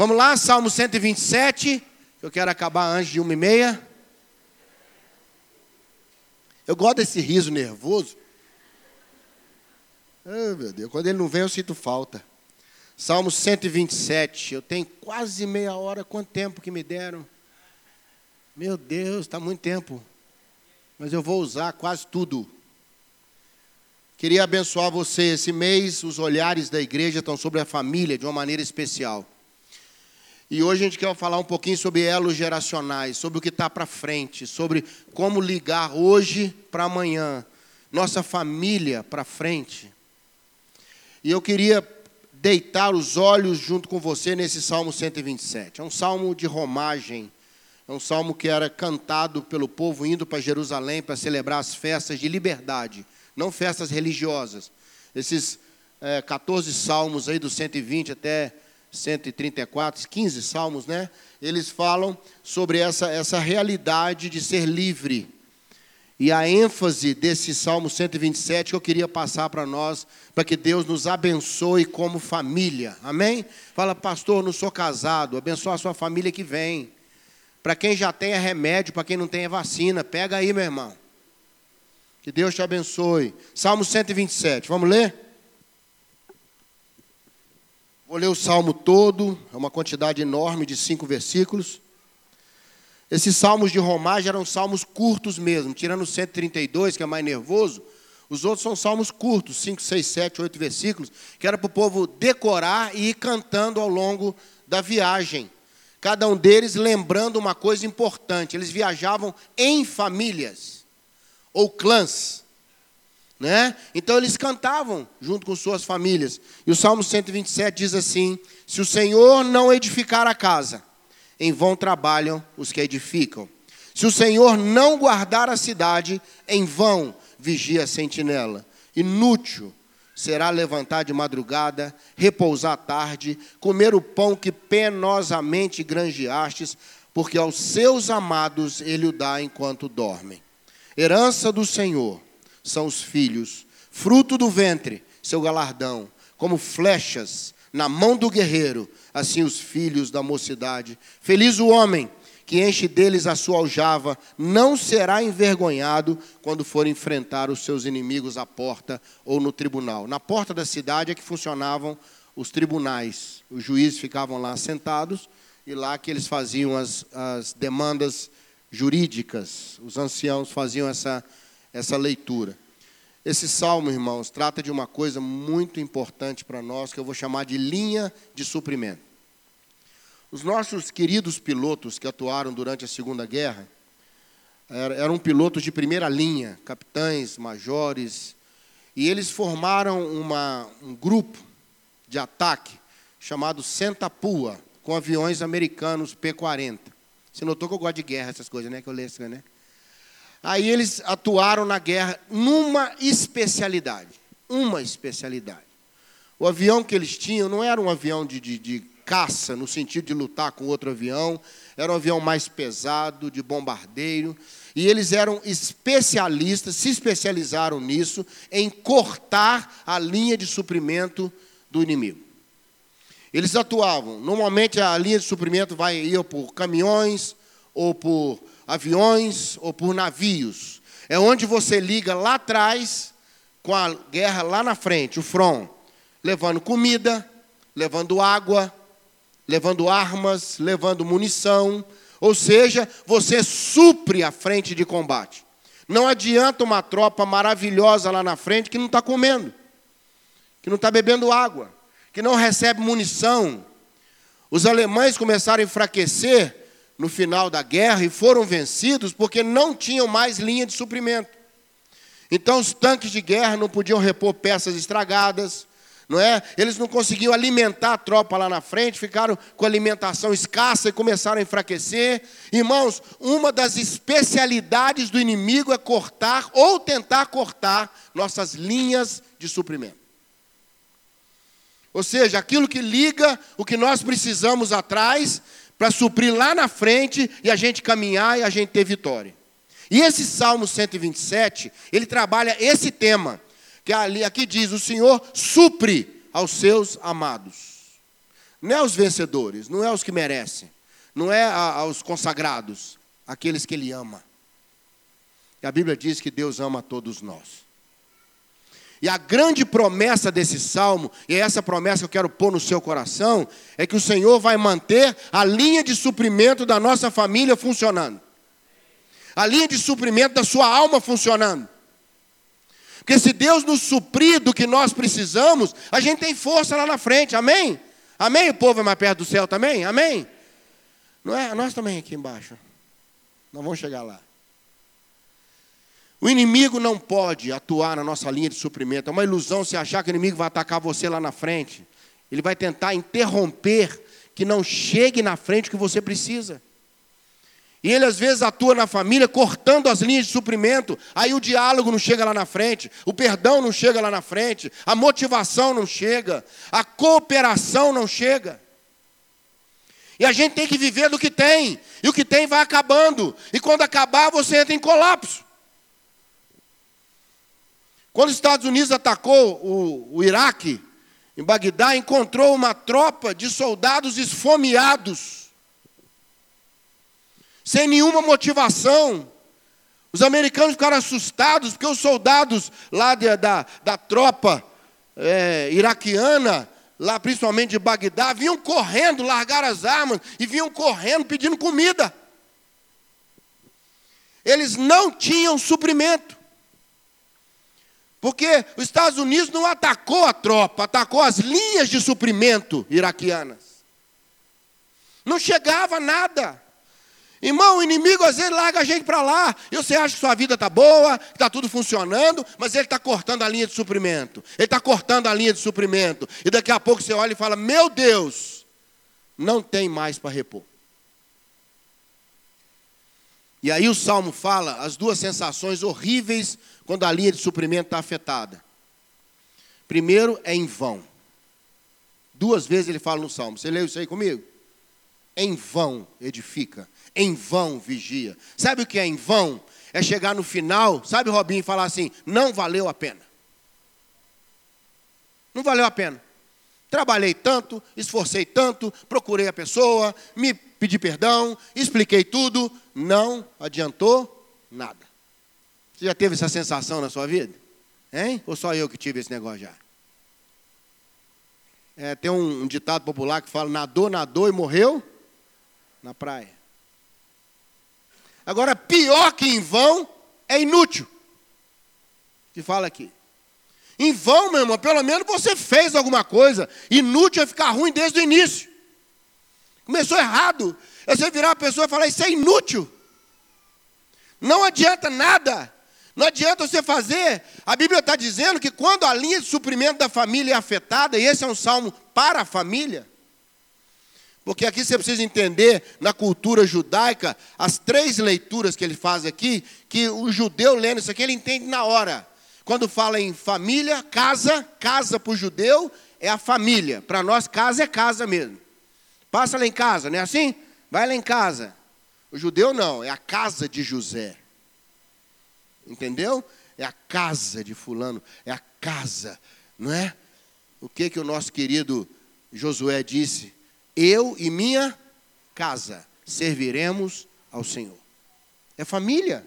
Vamos lá, Salmo 127. Eu quero acabar antes de uma e meia. Eu gosto desse riso nervoso. Oh, meu Deus, quando ele não vem eu sinto falta. Salmo 127. Eu tenho quase meia hora. Quanto tempo que me deram? Meu Deus, está muito tempo. Mas eu vou usar quase tudo. Queria abençoar você esse mês. Os olhares da igreja estão sobre a família de uma maneira especial. E hoje a gente quer falar um pouquinho sobre elos geracionais, sobre o que está para frente, sobre como ligar hoje para amanhã, nossa família para frente. E eu queria deitar os olhos junto com você nesse Salmo 127. É um salmo de romagem, é um salmo que era cantado pelo povo indo para Jerusalém para celebrar as festas de liberdade, não festas religiosas. Esses é, 14 salmos aí do 120 até 134, 15 salmos, né? Eles falam sobre essa, essa realidade de ser livre e a ênfase desse Salmo 127 que eu queria passar para nós, para que Deus nos abençoe como família. Amém? Fala, pastor, não sou casado. Abençoa a sua família que vem. Para quem já tem é remédio, para quem não tem é vacina. Pega aí, meu irmão. Que Deus te abençoe. Salmo 127. Vamos ler? Vou ler o salmo todo, é uma quantidade enorme de cinco versículos. Esses salmos de romagem eram salmos curtos mesmo, tirando o 132, que é mais nervoso. Os outros são salmos curtos, 5, 6, 7, 8 versículos, que era para o povo decorar e ir cantando ao longo da viagem. Cada um deles lembrando uma coisa importante: eles viajavam em famílias ou clãs. Né? Então eles cantavam junto com suas famílias. E o Salmo 127 diz assim: Se o Senhor não edificar a casa, em vão trabalham os que edificam. Se o Senhor não guardar a cidade, em vão vigia a sentinela. Inútil será levantar de madrugada, repousar tarde, comer o pão que penosamente granjeastes, porque aos seus amados ele o dá enquanto dormem. Herança do Senhor são os filhos, fruto do ventre, seu galardão, como flechas na mão do guerreiro, assim os filhos da mocidade. Feliz o homem que enche deles a sua aljava, não será envergonhado quando for enfrentar os seus inimigos à porta ou no tribunal. Na porta da cidade é que funcionavam os tribunais. Os juízes ficavam lá sentados e lá que eles faziam as, as demandas jurídicas. Os anciãos faziam essa, essa leitura. Esse salmo, irmãos, trata de uma coisa muito importante para nós, que eu vou chamar de linha de suprimento. Os nossos queridos pilotos que atuaram durante a Segunda Guerra eram pilotos de primeira linha, capitães, majores, e eles formaram uma, um grupo de ataque chamado Sentapua, com aviões americanos P-40. Você notou que eu gosto de guerra, essas coisas, né? Que eu leio, né? Aí eles atuaram na guerra numa especialidade. Uma especialidade. O avião que eles tinham não era um avião de, de, de caça, no sentido de lutar com outro avião, era um avião mais pesado, de bombardeiro. E eles eram especialistas, se especializaram nisso, em cortar a linha de suprimento do inimigo. Eles atuavam, normalmente a linha de suprimento vai ir por caminhões ou por aviões ou por navios. É onde você liga lá atrás com a guerra lá na frente, o front, levando comida, levando água, levando armas, levando munição, ou seja, você supre a frente de combate. Não adianta uma tropa maravilhosa lá na frente que não está comendo, que não está bebendo água, que não recebe munição. Os alemães começaram a enfraquecer no final da guerra e foram vencidos porque não tinham mais linha de suprimento. Então os tanques de guerra não podiam repor peças estragadas, não é? Eles não conseguiam alimentar a tropa lá na frente, ficaram com alimentação escassa e começaram a enfraquecer. Irmãos, uma das especialidades do inimigo é cortar ou tentar cortar nossas linhas de suprimento. Ou seja, aquilo que liga o que nós precisamos atrás para suprir lá na frente e a gente caminhar e a gente ter vitória. E esse Salmo 127, ele trabalha esse tema, que ali aqui diz: "O Senhor supre aos seus amados". Não é aos vencedores, não é aos que merecem, não é aos consagrados, aqueles que Ele ama. E a Bíblia diz que Deus ama a todos nós. E a grande promessa desse salmo, e é essa promessa que eu quero pôr no seu coração, é que o Senhor vai manter a linha de suprimento da nossa família funcionando. A linha de suprimento da sua alma funcionando. Porque se Deus nos suprir do que nós precisamos, a gente tem força lá na frente, amém? Amém? O povo é mais perto do céu também? Amém? Não é? Nós também aqui embaixo. Nós vamos chegar lá. O inimigo não pode atuar na nossa linha de suprimento. É uma ilusão se achar que o inimigo vai atacar você lá na frente. Ele vai tentar interromper que não chegue na frente o que você precisa. E ele às vezes atua na família cortando as linhas de suprimento. Aí o diálogo não chega lá na frente, o perdão não chega lá na frente, a motivação não chega, a cooperação não chega. E a gente tem que viver do que tem, e o que tem vai acabando. E quando acabar, você entra em colapso. Quando os Estados Unidos atacou o, o Iraque, em Bagdá, encontrou uma tropa de soldados esfomeados, sem nenhuma motivação. Os americanos ficaram assustados, porque os soldados lá de, da, da tropa é, iraquiana, lá principalmente de Bagdá, vinham correndo, largaram as armas e vinham correndo pedindo comida. Eles não tinham suprimento. Porque os Estados Unidos não atacou a tropa, atacou as linhas de suprimento iraquianas. Não chegava nada. Irmão, o inimigo às vezes larga a gente para lá. E você acha que sua vida está boa, que está tudo funcionando, mas ele está cortando a linha de suprimento. Ele está cortando a linha de suprimento. E daqui a pouco você olha e fala: Meu Deus, não tem mais para repor. E aí o salmo fala as duas sensações horríveis quando a linha de suprimento está afetada. Primeiro é em vão. Duas vezes ele fala no salmo. Você leu isso aí comigo? Em vão edifica, em vão vigia. Sabe o que é em vão? É chegar no final, sabe, Robinho, e falar assim: não valeu a pena. Não valeu a pena. Trabalhei tanto, esforcei tanto, procurei a pessoa, me pedi perdão, expliquei tudo, não adiantou nada. Você já teve essa sensação na sua vida? Hein? Ou só eu que tive esse negócio já? É, tem um, um ditado popular que fala: nadou, nadou e morreu na praia. Agora, pior que em vão é inútil. Que fala aqui. Em vão, meu irmão, pelo menos você fez alguma coisa. Inútil é ficar ruim desde o início. Começou errado. É você virar a pessoa e falar: Isso é inútil. Não adianta nada. Não adianta você fazer. A Bíblia está dizendo que quando a linha de suprimento da família é afetada, e esse é um salmo para a família, porque aqui você precisa entender, na cultura judaica, as três leituras que ele faz aqui, que o judeu lendo isso aqui, ele entende na hora. Quando fala em família, casa, casa para o judeu é a família. Para nós, casa é casa mesmo. Passa lá em casa, não é assim? Vai lá em casa. O judeu não, é a casa de José. Entendeu? É a casa de fulano, é a casa, não é? O que que o nosso querido Josué disse? Eu e minha casa serviremos ao Senhor. É família.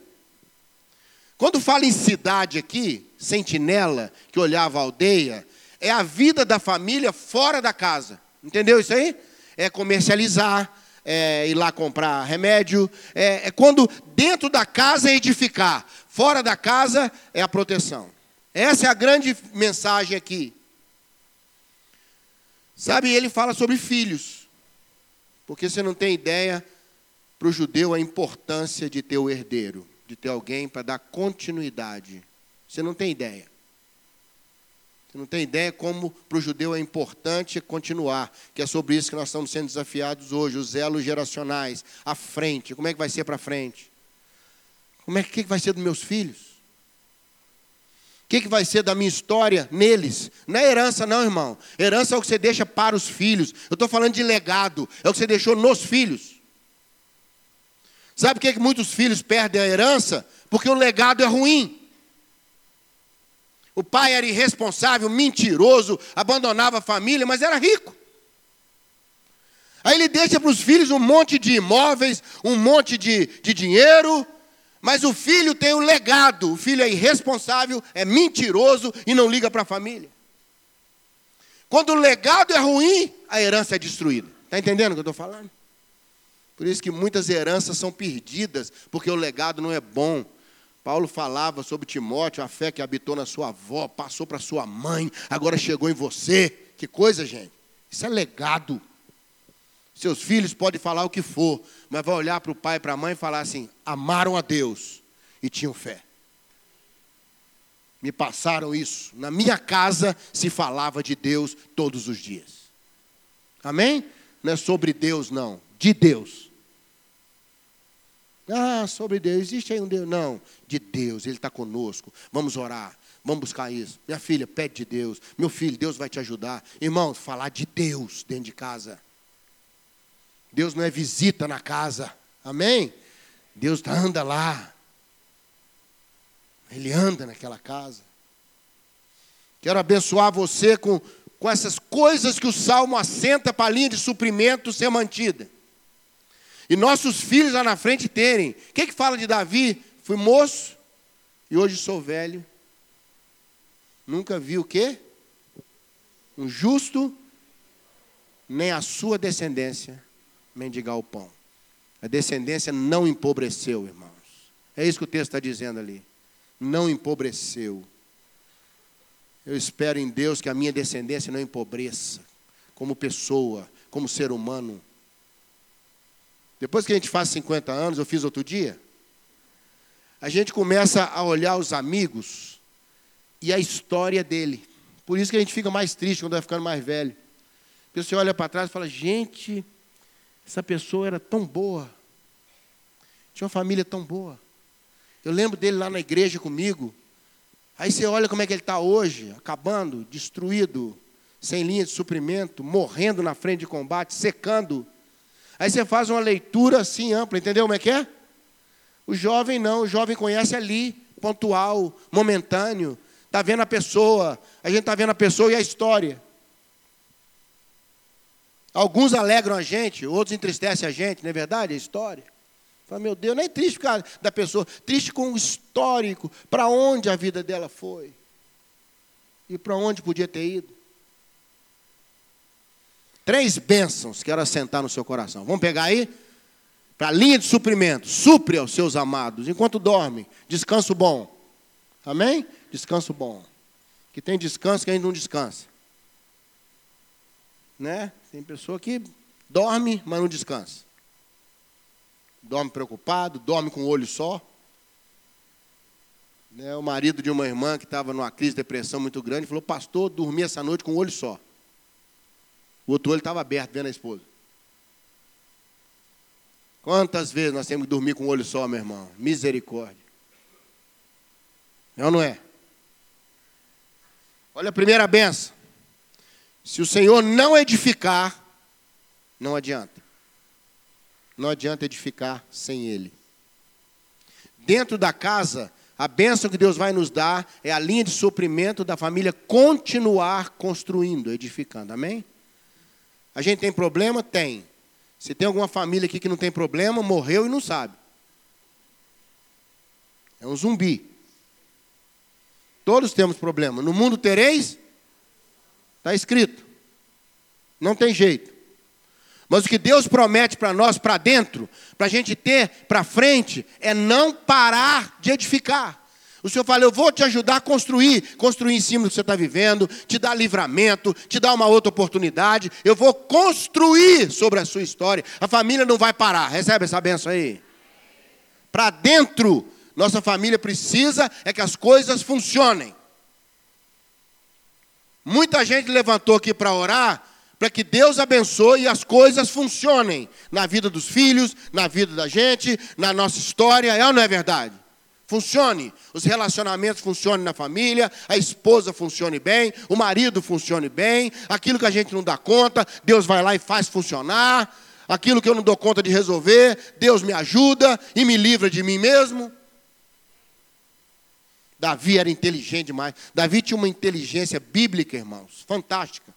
Quando fala em cidade aqui, sentinela, que olhava a aldeia, é a vida da família fora da casa. Entendeu isso aí? É comercializar, é ir lá comprar remédio, é, é quando dentro da casa é edificar, fora da casa é a proteção. Essa é a grande mensagem aqui. Sabe, ele fala sobre filhos, porque você não tem ideia para o judeu a importância de ter o herdeiro, de ter alguém para dar continuidade. Você não tem ideia. Você não tem ideia como para o judeu é importante continuar, que é sobre isso que nós estamos sendo desafiados hoje, os elos geracionais, à frente. Como é que vai ser para frente? Como é que, que vai ser dos meus filhos? O que, que vai ser da minha história neles? Não é herança, não, irmão. Herança é o que você deixa para os filhos. Eu estou falando de legado, é o que você deixou nos filhos. Sabe por que, que muitos filhos perdem a herança? Porque o legado é ruim. O pai era irresponsável, mentiroso, abandonava a família, mas era rico. Aí ele deixa para os filhos um monte de imóveis, um monte de, de dinheiro, mas o filho tem um legado. O filho é irresponsável, é mentiroso e não liga para a família. Quando o legado é ruim, a herança é destruída. Está entendendo o que eu estou falando? Por isso que muitas heranças são perdidas, porque o legado não é bom. Paulo falava sobre Timóteo, a fé que habitou na sua avó, passou para sua mãe, agora chegou em você. Que coisa, gente. Isso é legado. Seus filhos podem falar o que for, mas vai olhar para o pai e para a mãe e falar assim: amaram a Deus e tinham fé. Me passaram isso. Na minha casa se falava de Deus todos os dias. Amém? Não é sobre Deus, não. De Deus. Ah, sobre Deus. Existe aí um Deus? Não. De Deus. Ele está conosco. Vamos orar. Vamos buscar isso. Minha filha, pede de Deus. Meu filho, Deus vai te ajudar. Irmãos, falar de Deus dentro de casa. Deus não é visita na casa. Amém? Deus anda lá. Ele anda naquela casa. Quero abençoar você com, com essas coisas que o salmo assenta para a linha de suprimento ser mantida. E nossos filhos lá na frente terem. O que, que fala de Davi? Fui moço e hoje sou velho. Nunca vi o quê? Um justo, nem a sua descendência mendigar o pão. A descendência não empobreceu, irmãos. É isso que o texto está dizendo ali. Não empobreceu. Eu espero em Deus que a minha descendência não empobreça, como pessoa, como ser humano. Depois que a gente faz 50 anos, eu fiz outro dia, a gente começa a olhar os amigos e a história dele. Por isso que a gente fica mais triste quando vai ficando mais velho. Porque você olha para trás e fala, gente, essa pessoa era tão boa. Tinha uma família tão boa. Eu lembro dele lá na igreja comigo. Aí você olha como é que ele está hoje, acabando, destruído, sem linha de suprimento, morrendo na frente de combate, secando. Aí você faz uma leitura assim ampla, entendeu como é que é? O jovem não, o jovem conhece ali, pontual, momentâneo. Está vendo a pessoa, a gente está vendo a pessoa e a história. Alguns alegram a gente, outros entristecem a gente, não é verdade? A história. Fala, meu Deus, não é triste por causa da pessoa, triste com o histórico, para onde a vida dela foi. E para onde podia ter ido. Três bênçãos quero assentar no seu coração. Vamos pegar aí? Para a linha de suprimento. Supre aos seus amados enquanto dorme. Descanso bom. Amém? Descanso bom. Que tem descanso que a gente não descansa. Né? Tem pessoa que dorme, mas não descansa. Dorme preocupado, dorme com o olho só. Né, o marido de uma irmã que estava numa crise de depressão muito grande falou: Pastor, dormi essa noite com o olho só. O outro olho estava aberto, vendo a esposa. Quantas vezes nós temos que dormir com o olho só, meu irmão? Misericórdia. É ou não é? Olha a primeira benção. Se o Senhor não edificar, não adianta. Não adianta edificar sem Ele. Dentro da casa, a bênção que Deus vai nos dar é a linha de suprimento da família continuar construindo, edificando. Amém? A gente tem problema? Tem. Se tem alguma família aqui que não tem problema, morreu e não sabe. É um zumbi. Todos temos problema. No mundo tereis Está escrito. Não tem jeito. Mas o que Deus promete para nós, para dentro, para a gente ter para frente, é não parar de edificar. O Senhor fala, eu vou te ajudar a construir, construir em cima do que você está vivendo, te dar livramento, te dar uma outra oportunidade. Eu vou construir sobre a sua história. A família não vai parar. Recebe essa benção aí. Para dentro, nossa família precisa é que as coisas funcionem. Muita gente levantou aqui para orar, para que Deus abençoe e as coisas funcionem na vida dos filhos, na vida da gente, na nossa história, é ou não é verdade? Funcione, os relacionamentos funcionem na família, a esposa funcione bem, o marido funcione bem, aquilo que a gente não dá conta, Deus vai lá e faz funcionar, aquilo que eu não dou conta de resolver, Deus me ajuda e me livra de mim mesmo. Davi era inteligente demais. Davi tinha uma inteligência bíblica, irmãos, fantástica.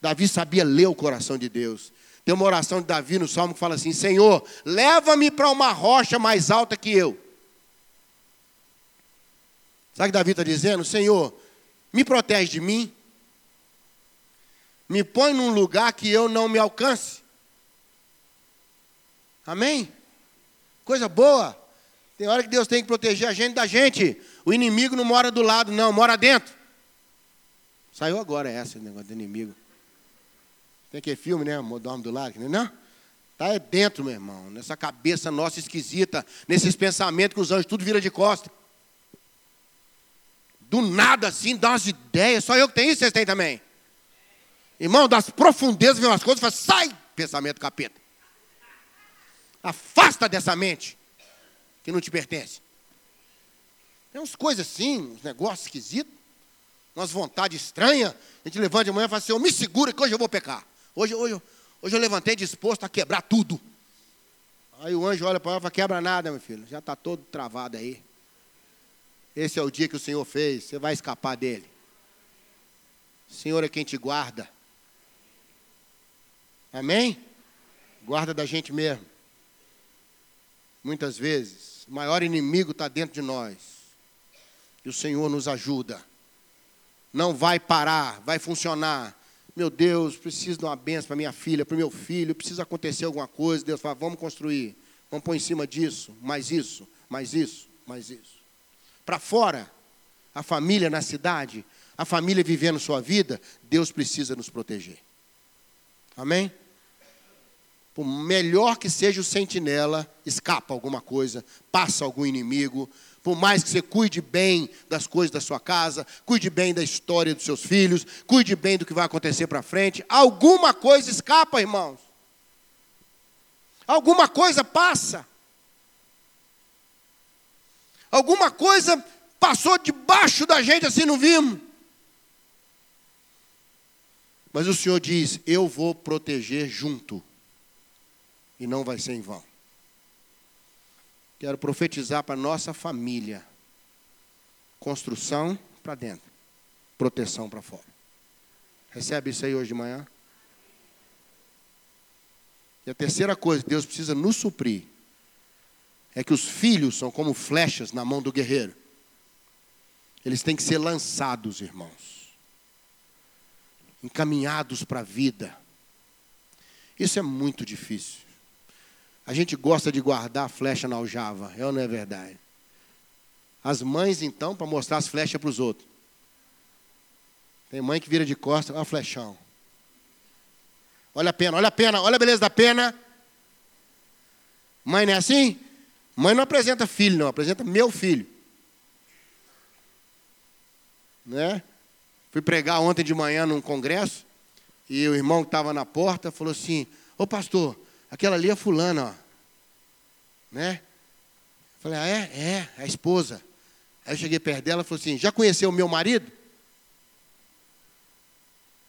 Davi sabia ler o coração de Deus. Tem uma oração de Davi no Salmo que fala assim: Senhor, leva-me para uma rocha mais alta que eu. Sabe o que Davi está dizendo? Senhor, me protege de mim. Me põe num lugar que eu não me alcance. Amém? Coisa boa. Tem hora que Deus tem que proteger a gente da gente. O inimigo não mora do lado, não, mora dentro. Saiu agora essa, negócio do inimigo. Tem aquele filme, né? Dorme do lado, não é? Está é dentro, meu irmão. Nessa cabeça nossa esquisita, nesses pensamentos que os anjos tudo vira de costa. Do nada assim, dá umas ideias. Só eu que tenho isso, vocês têm também. Irmão, das profundezas vem umas coisas e fala, sai, pensamento capeta. Afasta dessa mente que não te pertence. Tem umas coisas assim, uns negócios esquisitos, umas vontades estranhas. A gente levanta de manhã e fala assim, eu me segura que hoje eu vou pecar. Hoje, hoje, hoje eu levantei disposto a quebrar tudo. Aí o anjo olha para ela e fala, quebra nada, meu filho. Já está todo travado aí. Esse é o dia que o Senhor fez, você vai escapar dele. O Senhor é quem te guarda. Amém? Guarda da gente mesmo. Muitas vezes, o maior inimigo está dentro de nós. E o Senhor nos ajuda. Não vai parar, vai funcionar. Meu Deus, preciso de uma benção para minha filha, para o meu filho, precisa acontecer alguma coisa. Deus fala, vamos construir. Vamos pôr em cima disso, mais isso, mais isso, mais isso para fora, a família na cidade, a família vivendo sua vida, Deus precisa nos proteger. Amém? Por melhor que seja o sentinela, escapa alguma coisa, passa algum inimigo. Por mais que você cuide bem das coisas da sua casa, cuide bem da história dos seus filhos, cuide bem do que vai acontecer para frente, alguma coisa escapa, irmãos. Alguma coisa passa. Alguma coisa passou debaixo da gente assim, não vimos. Mas o Senhor diz: Eu vou proteger junto. E não vai ser em vão. Quero profetizar para nossa família: construção para dentro, proteção para fora. Recebe isso aí hoje de manhã? E a terceira coisa, Deus precisa nos suprir é que os filhos são como flechas na mão do guerreiro. Eles têm que ser lançados, irmãos, encaminhados para a vida. Isso é muito difícil. A gente gosta de guardar a flecha na aljava, é ou não é verdade? As mães, então, para mostrar as flechas para os outros. Tem mãe que vira de costas, olha a flechão. Olha a pena, olha a pena, olha a beleza da pena. Mãe não é assim? Mãe não apresenta filho, não, apresenta meu filho. Né? Fui pregar ontem de manhã num congresso e o irmão que estava na porta falou assim: Ô pastor, aquela ali é fulana, ó. Né? Falei, ah, é? É, é a esposa. Aí eu cheguei perto dela e falei assim: já conheceu o meu marido?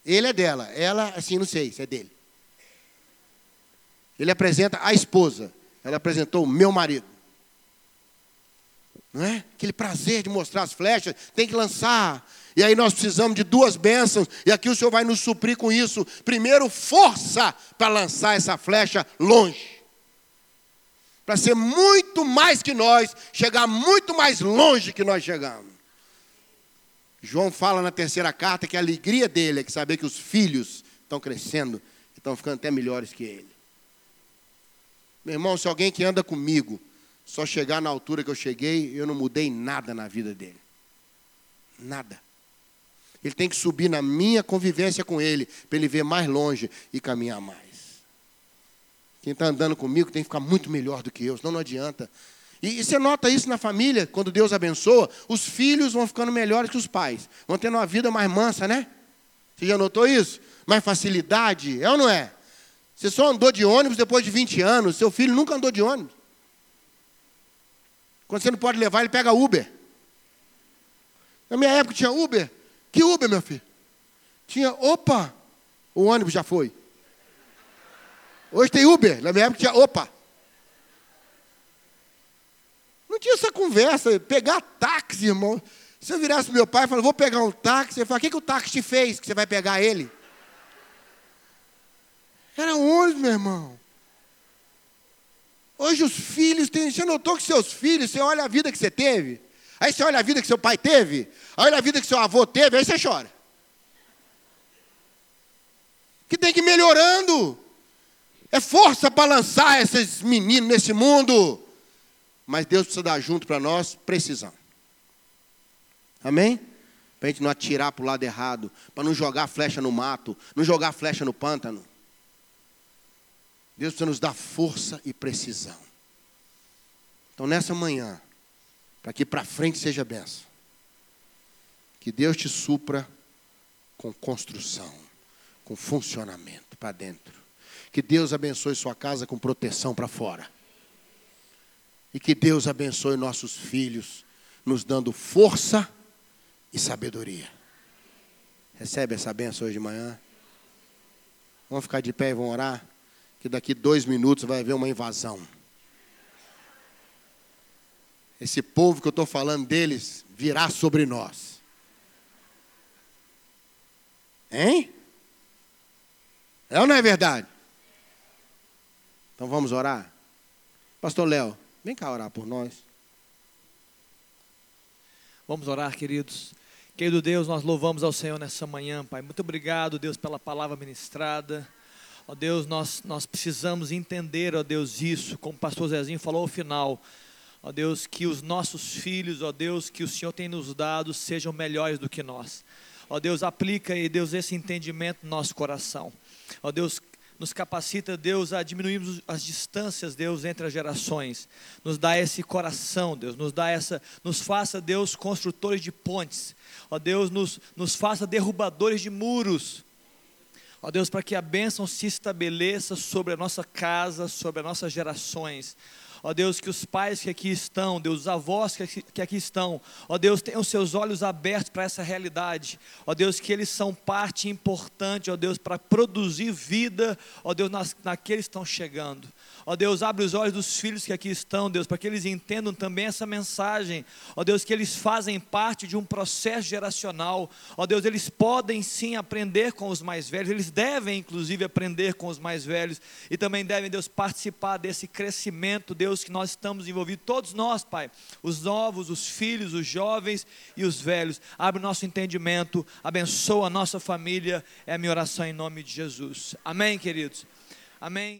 Ele é dela, ela, assim, não sei se é dele. Ele apresenta a esposa, ela apresentou o meu marido. Não é? Aquele prazer de mostrar as flechas, tem que lançar. E aí nós precisamos de duas bênçãos, e aqui o Senhor vai nos suprir com isso. Primeiro, força para lançar essa flecha longe. Para ser muito mais que nós, chegar muito mais longe que nós chegamos. João fala na terceira carta que a alegria dele é que saber que os filhos estão crescendo e estão ficando até melhores que ele. Meu irmão, se alguém que anda comigo só chegar na altura que eu cheguei, eu não mudei nada na vida dele. Nada. Ele tem que subir na minha convivência com ele, para ele ver mais longe e caminhar mais. Quem está andando comigo tem que ficar muito melhor do que eu, senão não adianta. E, e você nota isso na família, quando Deus abençoa, os filhos vão ficando melhores que os pais. Vão tendo uma vida mais mansa, né? Você já notou isso? Mais facilidade, é ou não é? Você só andou de ônibus depois de 20 anos, seu filho nunca andou de ônibus. Quando você não pode levar, ele pega Uber. Na minha época tinha Uber. Que Uber, meu filho? Tinha, opa, o ônibus já foi. Hoje tem Uber. Na minha época tinha, opa. Não tinha essa conversa. Pegar táxi, irmão. Se eu virasse meu pai e falasse, vou pegar um táxi, ele fala, o que, que o táxi te fez que você vai pegar ele? Era ônibus, meu irmão. Hoje os filhos têm. Você notou que seus filhos, você olha a vida que você teve, aí você olha a vida que seu pai teve, aí olha a vida que seu avô teve, aí você chora. Que tem que ir melhorando. É força para lançar esses meninos nesse mundo. Mas Deus precisa dar junto para nós precisão. Amém? Para a gente não atirar para o lado errado, para não jogar flecha no mato, não jogar flecha no pântano. Deus precisa nos dar força e precisão. Então, nessa manhã, para que para frente seja benção, que Deus te supra com construção, com funcionamento para dentro. Que Deus abençoe sua casa com proteção para fora. E que Deus abençoe nossos filhos, nos dando força e sabedoria. Recebe essa benção hoje de manhã. Vamos ficar de pé e vamos orar que daqui dois minutos vai haver uma invasão. Esse povo que eu estou falando deles virá sobre nós. Hein? É ou não é verdade? Então vamos orar? Pastor Léo, vem cá orar por nós. Vamos orar, queridos. Querido Deus, nós louvamos ao Senhor nessa manhã, Pai. Muito obrigado, Deus, pela palavra ministrada. Ó Deus, nós, nós precisamos entender, ó Deus, isso, como o pastor Zezinho falou ao final. Ó Deus, que os nossos filhos, ó Deus, que o Senhor tem nos dado, sejam melhores do que nós. Ó Deus, aplica, e Deus, esse entendimento no nosso coração. Ó Deus, nos capacita, Deus, a diminuirmos as distâncias, Deus, entre as gerações. Nos dá esse coração, Deus, nos dá essa, nos faça, Deus, construtores de pontes. Ó Deus, nos, nos faça derrubadores de muros. Ó Deus, para que a bênção se estabeleça sobre a nossa casa, sobre as nossas gerações. Ó Deus, que os pais que aqui estão, Deus, os avós que aqui, estão, ó Deus, tenham seus olhos abertos para essa realidade. Ó Deus, que eles são parte importante, ó Deus, para produzir vida, ó Deus, nas, naqueles que estão chegando. Ó Deus, abre os olhos dos filhos que aqui estão, Deus, para que eles entendam também essa mensagem. Ó Deus, que eles fazem parte de um processo geracional. Ó Deus, eles podem sim aprender com os mais velhos, eles devem inclusive aprender com os mais velhos e também devem, Deus, participar desse crescimento, Deus, que nós estamos envolvidos, todos nós, Pai, os novos, os filhos, os jovens e os velhos. Abre o nosso entendimento, abençoa a nossa família, é a minha oração em nome de Jesus. Amém, queridos. Amém.